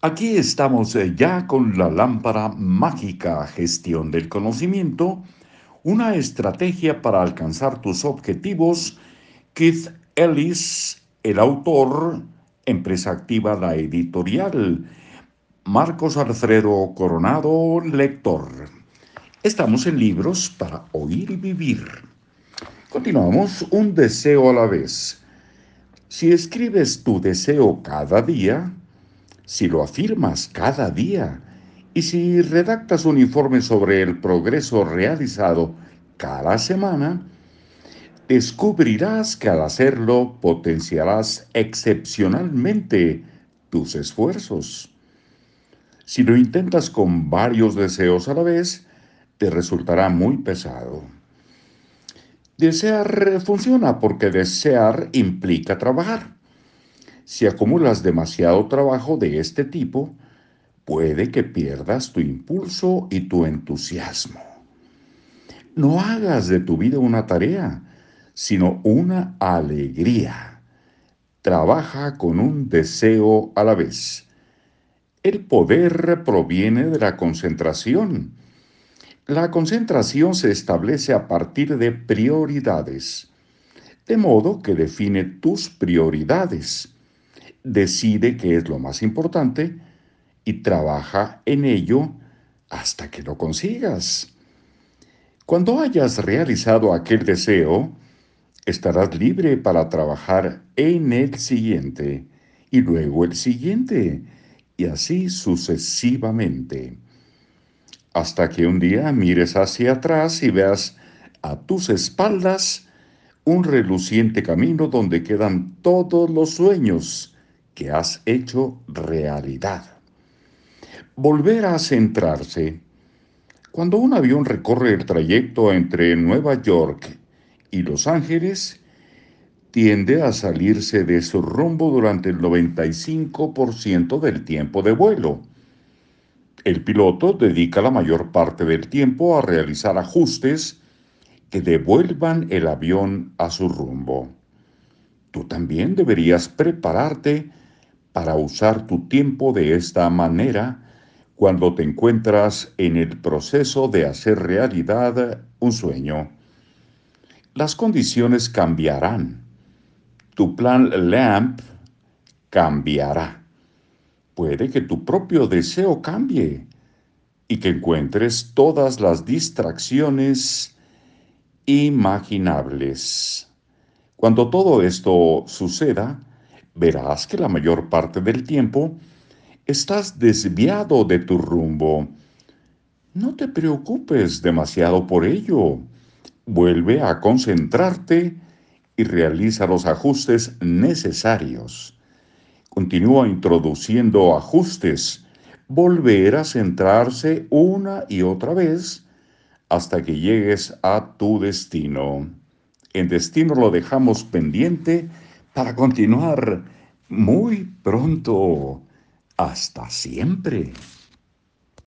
Aquí estamos eh, ya con la lámpara mágica gestión del conocimiento, una estrategia para alcanzar tus objetivos. Keith Ellis, el autor, empresa activa la editorial. Marcos Alfredo Coronado, lector. Estamos en libros para oír y vivir. Continuamos, un deseo a la vez. Si escribes tu deseo cada día, si lo afirmas cada día y si redactas un informe sobre el progreso realizado cada semana, descubrirás que al hacerlo potenciarás excepcionalmente tus esfuerzos. Si lo intentas con varios deseos a la vez, te resultará muy pesado. Desear funciona porque desear implica trabajar. Si acumulas demasiado trabajo de este tipo, puede que pierdas tu impulso y tu entusiasmo. No hagas de tu vida una tarea, sino una alegría. Trabaja con un deseo a la vez. El poder proviene de la concentración la concentración se establece a partir de prioridades, de modo que define tus prioridades, decide qué es lo más importante y trabaja en ello hasta que lo consigas. Cuando hayas realizado aquel deseo, estarás libre para trabajar en el siguiente y luego el siguiente y así sucesivamente hasta que un día mires hacia atrás y veas a tus espaldas un reluciente camino donde quedan todos los sueños que has hecho realidad. Volver a centrarse. Cuando un avión recorre el trayecto entre Nueva York y Los Ángeles, tiende a salirse de su rumbo durante el 95% del tiempo de vuelo el piloto dedica la mayor parte del tiempo a realizar ajustes que devuelvan el avión a su rumbo. Tú también deberías prepararte para usar tu tiempo de esta manera cuando te encuentras en el proceso de hacer realidad un sueño. Las condiciones cambiarán. Tu plan LAMP cambiará puede que tu propio deseo cambie y que encuentres todas las distracciones imaginables. Cuando todo esto suceda, verás que la mayor parte del tiempo estás desviado de tu rumbo. No te preocupes demasiado por ello. Vuelve a concentrarte y realiza los ajustes necesarios continúa introduciendo ajustes, volver a centrarse una y otra vez hasta que llegues a tu destino. En destino lo dejamos pendiente para continuar muy pronto. Hasta siempre.